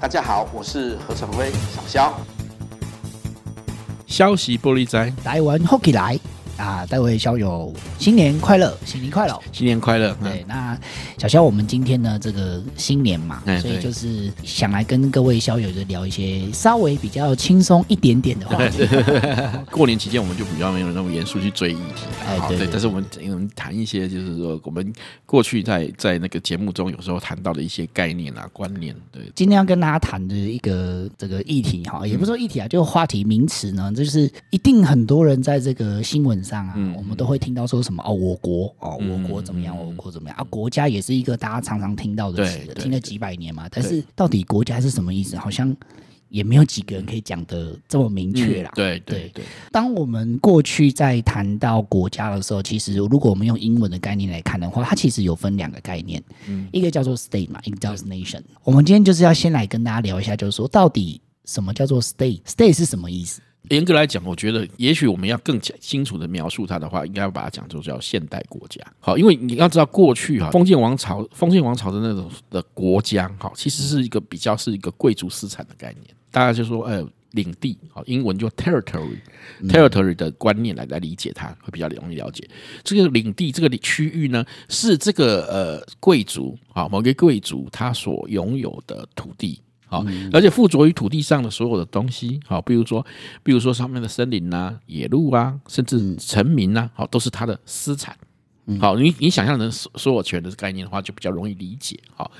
大家好，我是何成辉，小肖。消息玻璃仔，台湾 h o 来。啊，各位校友，新年快乐，新年快乐，新年快乐。对，那小肖，我们今天呢，这个新年嘛，所以就是想来跟各位校友就聊一些稍微比较轻松一点点的话题。过年期间，我们就比较没有那么严肃去追议题。哎，对，但是我们我们谈一些，就是说我们过去在在那个节目中有时候谈到的一些概念啊、观念。对，今天要跟大家谈的一个这个议题哈，也不是说议题啊，就话题名词呢，就是一定很多人在这个新闻上啊，嗯、我们都会听到说什么哦，我国哦，我国怎么样？我国怎么样？啊，国家也是一个大家常常听到的词，听了几百年嘛。但是到底国家是什么意思？好像也没有几个人可以讲得这么明确啦。嗯、对对对，对。当我们过去在谈到国家的时候，其实如果我们用英文的概念来看的话，它其实有分两个概念，嗯、一个叫做 state 嘛，一个叫做 nation。我们今天就是要先来跟大家聊一下，就是说到底什么叫做 state？state 是什么意思？严格来讲，我觉得也许我们要更清楚的描述它的话，应该要把它讲作叫现代国家。好，因为你要知道过去哈，封建王朝、封建王朝的那种的国家，哈，其实是一个比较是一个贵族私产的概念。大家就说，呃，领地，好，英文就 territory，territory 的观念来来理解它，会比较容易了解。这个领地这个区域呢，是这个呃贵族啊，某个贵族他所拥有的土地。好，而且附着于土地上的所有的东西，好，比如说，比如说上面的森林啊、野鹿啊，甚至臣民呐，好，都是他的私产。好，你你想象成所有权的概念的话，就比较容易理解。好，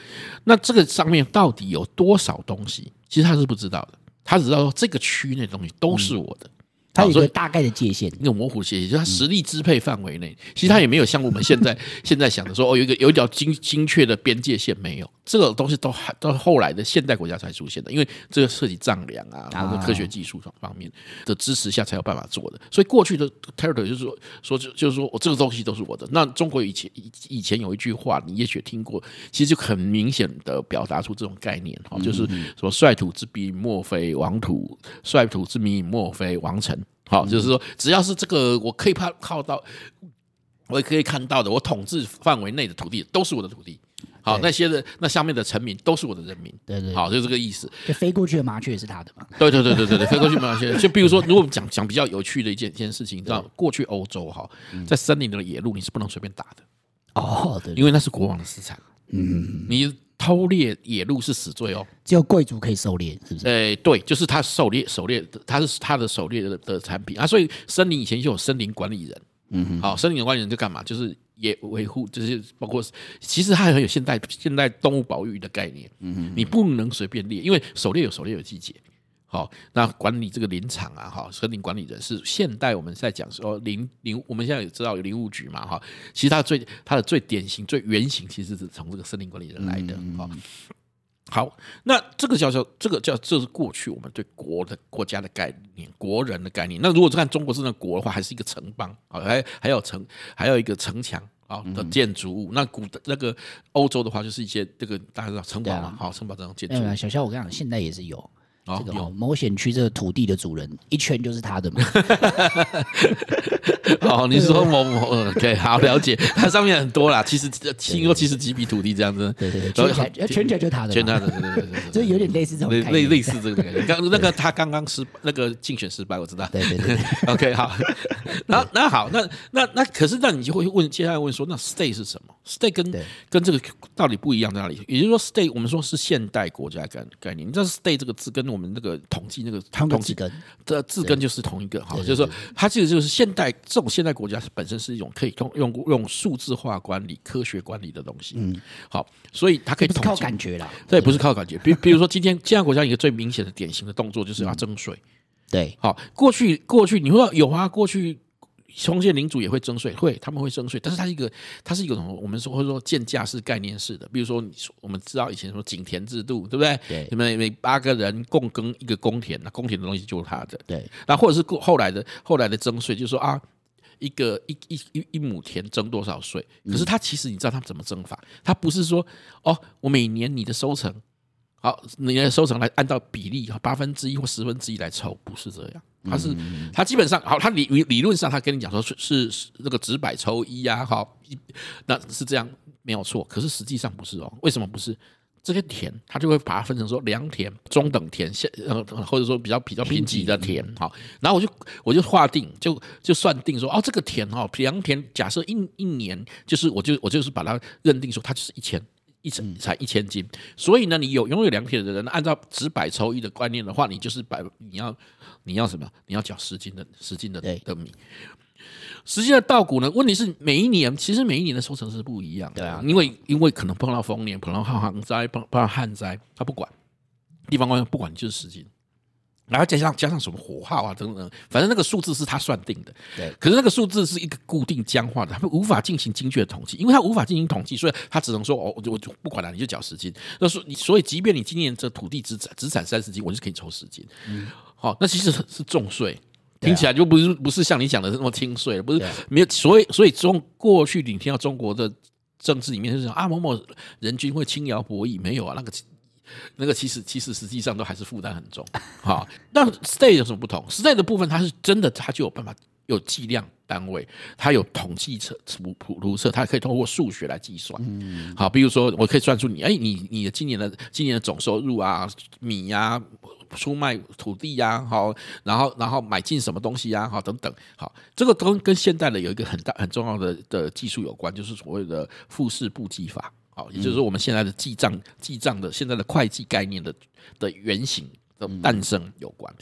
那这个上面到底有多少东西？其实他是不知道的，他只知道说这个区内的东西都是我的。它有一个大概的界限，一个模糊界限，就是它实力支配范围内。其实它也没有像我们现在 现在想的说，哦，有一个有一条精精确的边界线没有。这个东西都还到后来的现代国家才出现的，因为这个涉及丈量啊，或者科学技术方面的支持下才有办法做的。所以过去的 territory 就是说说就就是说我这个东西都是我的。那中国以前以以前有一句话，你也许听过，其实就很明显的表达出这种概念哈，就是什么率土之滨莫非王土，率土之民莫非王臣。好，就是说，只要是这个我可以怕靠到，我也可以看到的，我统治范围内的土地都是我的土地。好，那些的那下面的臣民都是我的人民。对对，好，就这个意思。就飞过去的麻雀也是他的嘛？对对对对对对，飞过去麻雀。就比如说，如果我们讲讲比较有趣的一件一件事情，你知道，过去欧洲哈，在森林的野鹿你是不能随便打的。哦，对，因为那是国王的私产。嗯，你。偷猎野鹿是死罪哦，只有贵族可以狩猎，是不是？哎，对，就是他狩猎狩猎的，他是他的狩猎的的产品啊。所以森林以前就有森林管理人，嗯哼，好，森林管理人就干嘛？就是也维护，就是包括其实他还很有现代现代动物保育的概念，嗯哼，你不能随便猎，因为狩猎有狩猎的季节。好，那管理这个林场啊，哈，森林管理人是现代我们在讲说林林，我们现在也知道有林务局嘛，哈，其实它最它的最典型、最原型其实是从这个森林管理人来的，哈。好，那这个叫做这个叫这是过去我们对国的国家的概念、国人的概念。那如果看中国是那国的话，还是一个城邦啊，还还有城，还有一个城墙啊的建筑物。那古的那个欧洲的话，就是一些这个大家知道城堡嘛，好，城堡这种建筑物。小肖，我跟你讲，现在也是有。这个某险区这个土地的主人一圈就是他的嘛？哦，你说某 某，OK，好了解。它上面很多啦，其实听说七十几笔土地这样子。对对对，圈起来，圈起来就是他的，圈他的，对对对对，就有点类似这种类类似这个感觉。刚那个他刚刚失那个竞选失败，我知道。对对对，OK，好。那那好，那那那可是那你就会问，接下来问说，那 state 是什么？state 跟跟这个到底不一样在哪里？也就是说，state 我们说是现代国家概概念，你知道 state 这个字跟我们那个统计那个统计根的字根就是同一个哈，就是说它其实就是现代这种现代国家本身是一种可以用用用数字化管理、科学管理的东西。嗯，好，所以它可以靠感觉啦，对，不是靠感觉。比比如说今天现在国家一个最明显的典型的动作就是要征税。对，好，过去过去你说有啊，过去。封建领主也会征税，会他们会征税，但是它是一个，它是一个什么？我们说或者说鉴价式概念式的，比如说，我们知道以前说井田制度，对不对？对，每每八个人共耕一个公田，那公田的东西就是他的。对，那或者是后来的后来的征税，就是说啊，一个一一一一亩田征多少税？可是他其实你知道他怎么征法？他不是说哦，我每年你的收成。好，你的收成来按照比例，八分之一或十分之一来抽，不是这样。他是他基本上好，他理理论上他跟你讲说是是是那个直百抽一呀，好，那是这样没有错。可是实际上不是哦，为什么不是？这些田，它就会把它分成说良田、中等田、现呃或者说比较比较贫瘠的田，好，然后我就我就划定，就就算定说，哦，这个田哈良田，假设一一年就是我就我就是把它认定说它就是一千。一成才一千斤，所以呢，你有拥有良田的人，按照只百抽一的观念的话，你就是百，你要你要什么？你要缴十斤的十斤的的米。实际的稻谷呢？问题是每一年其实每一年的收成是不一样的啊，因为因为可能碰到丰年，碰到旱灾，碰碰到旱灾，他不管，地方官员不管，你就是十斤。然后加上加上什么火耗啊等等，反正那个数字是他算定的。对，可是那个数字是一个固定僵化的，他们无法进行精确的统计，因为他无法进行统计，所以他只能说哦，我就我就不管了，你就缴十斤。那说你，所以即便你今年这土地只产只产三十斤，我就可以抽十斤。嗯，好，那其实是重税，听起来就不是不是像你讲的那么轻税，不是没有。所以所以中过去你听到中国的政治里面是讲啊某某人均会轻徭薄役，没有啊那个。那个其实其实实际上都还是负担很重，好，那 state 有什么不同？state 的部分它是真的，它就有办法有计量单位，它有统计测普普图测，它可以通过数学来计算。嗯，好，比如说我可以算出你，哎，你你的今年的今年的总收入啊，米呀、啊，出卖土地呀、啊，好，然后然后买进什么东西呀、啊，好，等等，好，这个跟跟现代的有一个很大很重要的的技术有关，就是所谓的复式簿记法。好，也就是说，我们现在的记账、记账的现在的会计概念的的原型的诞生有关。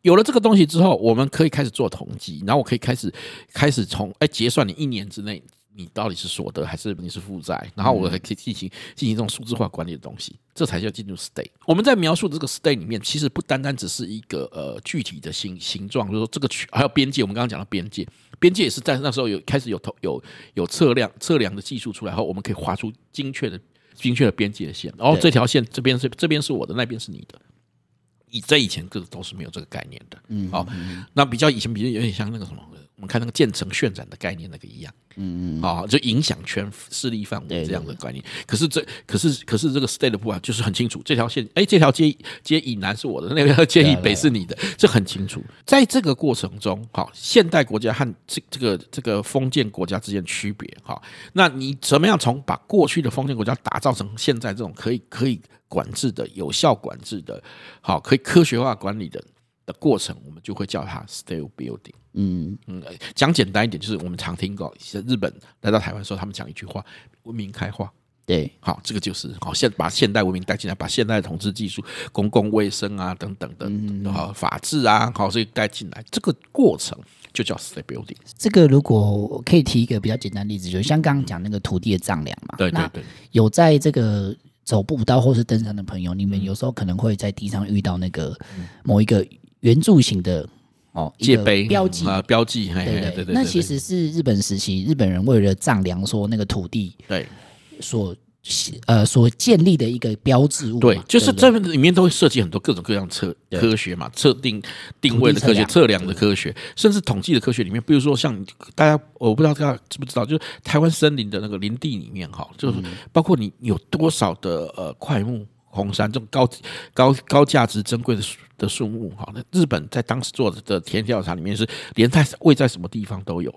有了这个东西之后，我们可以开始做统计，然后我可以开始开始从哎结算你一年之内。你到底是所得还是你是负债？然后我还可以进行进行这种数字化管理的东西，这才叫进入 state。我们在描述这个 state 里面，其实不单单只是一个呃具体的形形状，就是说这个区还有边界。我们刚刚讲的边界，边界也是在那时候有开始有投有有测量测量的技术出来后，我们可以画出精确的精确的边界线。然后这条线这边是这边是我的，那边是你的。以在以前个都是没有这个概念的。嗯，好，那比较以前比较有点像那个什么。我们看那个渐层渲染的概念，那个一样，嗯嗯，啊，就影响圈势力范围这样的概念。可是这，可是，可是这个 state 的部分就是很清楚，这条线，哎，这条街街以南是我的，那条街以北是你的，这很清楚。在这个过程中，好，现代国家和这这个这个封建国家之间区别，哈，那你怎么样从把过去的封建国家打造成现在这种可以可以管制的、有效管制的、好可以科学化管理的的过程，我们就会叫它 state building。嗯嗯，讲简单一点，就是我们常听过，日本来到台湾的时候，他们讲一句话：“文明开化。”对，好，这个就是好现把现代文明带进来，把现代的统治技术、公共卫生啊等等的，好法治啊，好所以带进来，这个过程就叫 state building。这个如果可以提一个比较简单的例子，就像刚刚讲那个土地的丈量嘛，对对对，有在这个走步道或是登山的朋友，你们有时候可能会在地上遇到那个某一个圆柱形的。哦，界碑标记。啊，标记，对对对对，那其实是日本时期日本人为了丈量说那个土地对。所呃所建立的一个标志物，对，就是这里面都会涉及很多各种各样测科学嘛，测定定位的科学，测量。的科学，甚至统计的科学里面，比如说像大家我不知道大家知不知道，就是台湾森林的那个林地里面哈，就是包括你有多少的呃块木。红杉这种高高高价值珍贵的的树木，哈，那日本在当时做的田野调查里面是连在位在什么地方都有，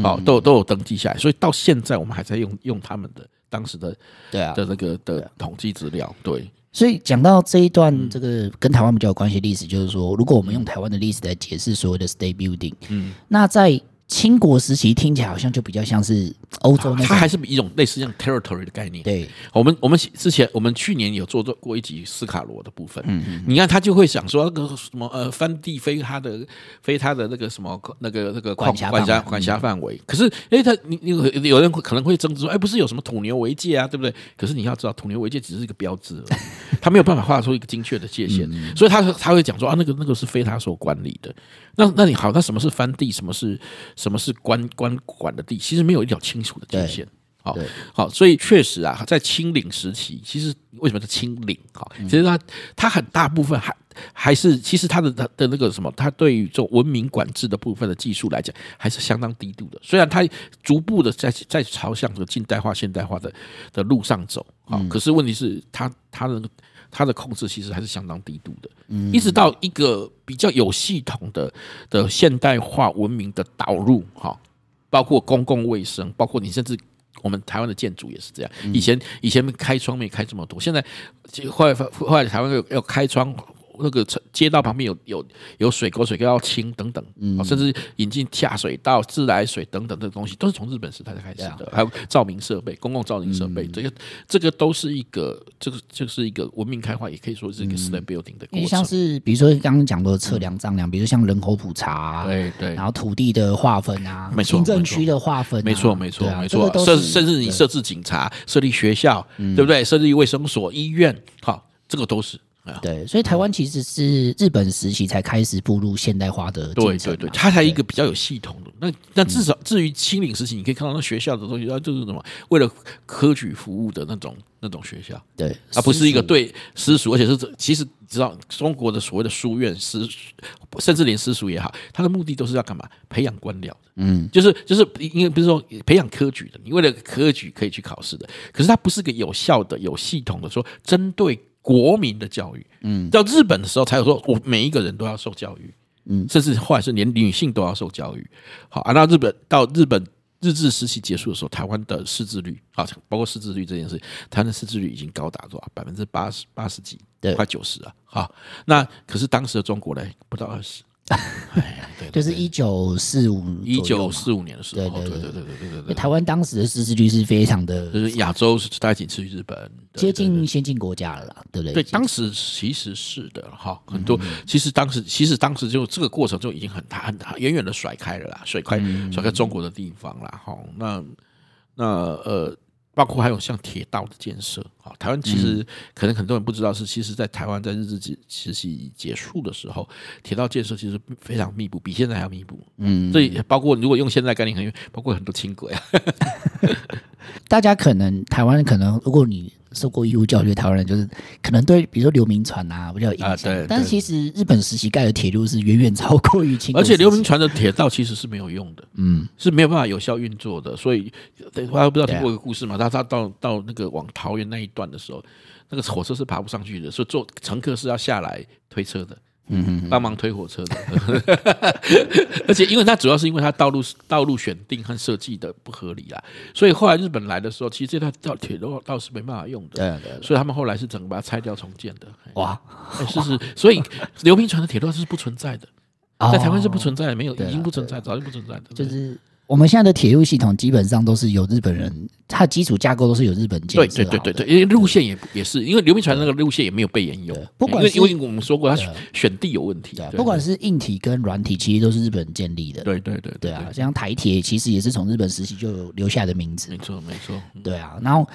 好，都都有登记下来，所以到现在我们还在用用他们的当时的对啊的那个的统计资料，对。所以讲到这一段这个跟台湾比较有关系的历史，就是说，如果我们用台湾的历史来解释所谓的 state building，嗯，那在。清国时期听起来好像就比较像是欧洲那种，它还是一种类似像 territory 的概念。对，我们我们之前我们去年有做做过一集斯卡罗的部分。嗯嗯，你看他就会想说那个什么呃，番地非他的非他的那个什么那个那个管辖管辖管辖范围。可是哎，他你你有人可能会争执说，哎，不是有什么土牛为界啊，对不对？可是你要知道，土牛为界只是一个标志，他没有办法画出一个精确的界限，所以他他会讲说啊，那个那个是非他所管理的。那那你好，那什么是番地？什么是什么是官官管的地？其实没有一条清楚的界限。好，好，所以确实啊，在清领时期，其实为什么是清领？好，其实它它很大部分还还是其实它的它的那个什么，它对于这种文明管制的部分的技术来讲，还是相当低度的。虽然它逐步的在在朝向这个近代化、现代化的的路上走，啊，可是问题是它它的。它的控制其实还是相当低度的，一直到一个比较有系统的的现代化文明的导入，哈，包括公共卫生，包括你甚至我们台湾的建筑也是这样。以前以前开窗没开这么多，现在后来后来台湾要要开窗。那个街道旁边有有有水沟，水沟要清等等，嗯，甚至引进下水道、自来水等等的东西，都是从日本时代才开始的。还有照明设备、公共照明设备，这个这个都是一个，这个就是一个文明开化，也可以说是一个 state building 的过程。因为像是比如说刚刚讲的测量丈量，比如像人口普查，对对，然后土地的划分啊，没错，行政区的划分，没错没错没错，设甚至你设置警察、设立学校，对不对？设立卫生所、医院，好，这个都是。对，所以台湾其实是日本时期才开始步入现代化的。对对对，它才一个比较有系统的。那那至少至于清领时期，你可以看到那学校的东西，它就是什么为了科举服务的那种那种学校。对，而不是一个对私塾，而且是其实你知道中国的所谓的书院私，甚至连私塾也好，它的目的都是要干嘛？培养官僚。嗯，就是就是因为不是说培养科举的，你为了科举可以去考试的，可是它不是个有效的、有系统的说针对。国民的教育，嗯，到日本的时候才有说，我每一个人都要受教育，嗯，甚至后来是连女性都要受教育。好，啊，那日本到日本日治时期结束的时候，台湾的识字率，啊，包括识字率这件事，台湾的识字率已经高达多少？百分之八十八十几，对，快九十了。好，那可是当时的中国呢，不到二十。就是一九四五一九四五年的时候，对对对对对对对。台湾当时的识字率是非常的，就是亚洲是大概仅次于日本，接近先进国家了啦，对不对？对，当时其实是的哈，很多其实当时其实当时就这个过程就已经很大很大远远的甩开了啦，甩开甩开中国的地方啦哈。那那呃。包括还有像铁道的建设，啊，台湾其实可能很多人不知道，是其实，在台湾在日治时期结束的时候，铁道建设其实非常密布，比现在还要密布。嗯，所以包括如果用现在概念，很包括很多轻轨啊。大家可能台湾可能，如果你。受过义务教育的台湾人，就是可能对，比如说刘铭传啊比较有印象。啊、对，但是其实日本时期盖的铁路是远远超过于清。而且刘铭传的铁道其实是没有用的，嗯，是没有办法有效运作的。所以大家不知道听过一个故事嘛？他他到到那个往桃园那一段的时候，那个火车是爬不上去的，所以坐乘客是要下来推车的。嗯哼，帮忙推火车的，而且因为它主要是因为它道路道路选定和设计的不合理啦，所以后来日本来的时候，其实这条铁路倒是没办法用的。对对，所以他们后来是整个把它拆掉重建的。哇，是是，所以刘平传的铁路是不存在的，在台湾是不存在的，没有，已经不存在，早就不存在的，就是。我们现在的铁路系统基本上都是由日本人，它的基础架构都是由日本建设。对对对对对，因为路线也也是，因为刘铭传那个路线也没有被沿用。不管因为因为我们说过，它选地有问题。不管是硬体跟软体，其实都是日本人建立的。对对对对啊，像台铁其实也是从日本时期就有留下来的名字。没错没错。对啊，然后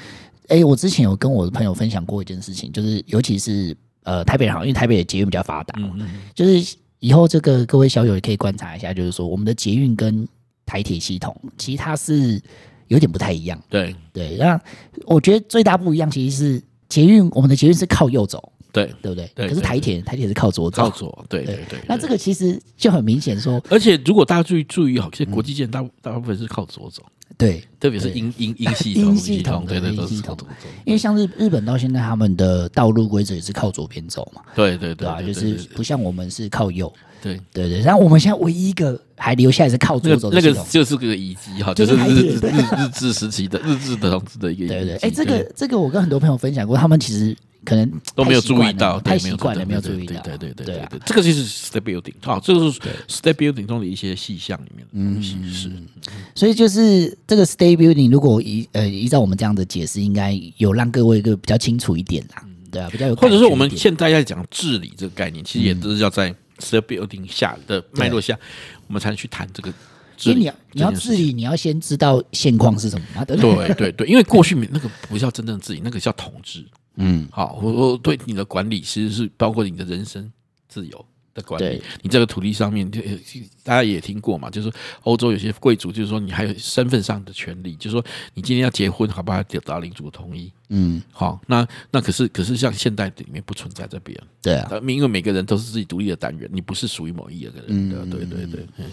哎，我之前有跟我的朋友分享过一件事情，就是尤其是呃台北人好，因为台北的捷运比较发达嘛，就是以后这个各位小友也可以观察一下，就是说我们的捷运跟台铁系统其实它是有点不太一样，对对。那我觉得最大不一样其实是捷运，我们的捷运是靠右走，对对不对？可是台铁台铁是靠左走，靠左，对对对。那这个其实就很明显说，而且如果大家注意注意好，其实国际线大大部分是靠左走，对，特别是英英英系统，英系统对对对，因为像日日本到现在他们的道路规则也是靠左边走嘛，对对对，就是不像我们是靠右。对。对对，然后我们现在唯一一个还留下来是靠左走的，那个就是个遗迹哈，就是日日日治时期的日治的统治的一个遗迹。对对，哎，这个这个我跟很多朋友分享过，他们其实可能都没有注意到，太习惯了，没有注意到。对对对对对，这个就是 state building，好，这个是 state building 中的一些细项里面的东西是。所以就是这个 state building，如果依呃依照我们这样的解释，应该有让各位一个比较清楚一点啦。对啊，比较有。或者说我们现在在讲治理这个概念，其实也都是要在。state building 下的脉络下，我们才能去谈这个治理。你要你要治理，你要先知道现况是什么。对对对，因为过去那个不叫真正治理，那个叫统治。嗯，好，我我对你的管理其实是包括你的人生自由的管理。你这个土地上面，就大家也听过嘛，就是说欧洲有些贵族，就是说你还有身份上的权利，就是说你今天要结婚，好不好？得到领主的同意。嗯，好，那那可是可是像现代里面不存在这边，对啊，因为每个人都是自己独立的单元，你不是属于某一个人，嗯，对对对对，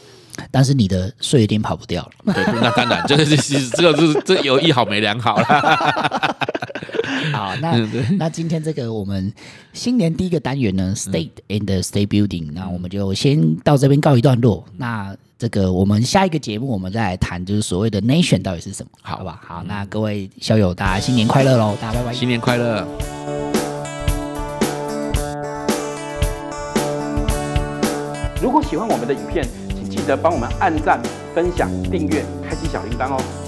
但是你的税一定跑不掉了，对，那当然，这个是这个是这有一好没两好了。好，那那今天这个我们新年第一个单元呢，State and the State Building，那我们就先到这边告一段落。那这个我们下一个节目我们再来谈，就是所谓的 nation 到底是什么，好好吧？好，那各位校友，大家新年快乐喽！大家拜拜，新年快乐。如果喜欢我们的影片，请记得帮我们按赞、分享、订阅、开启小铃铛哦。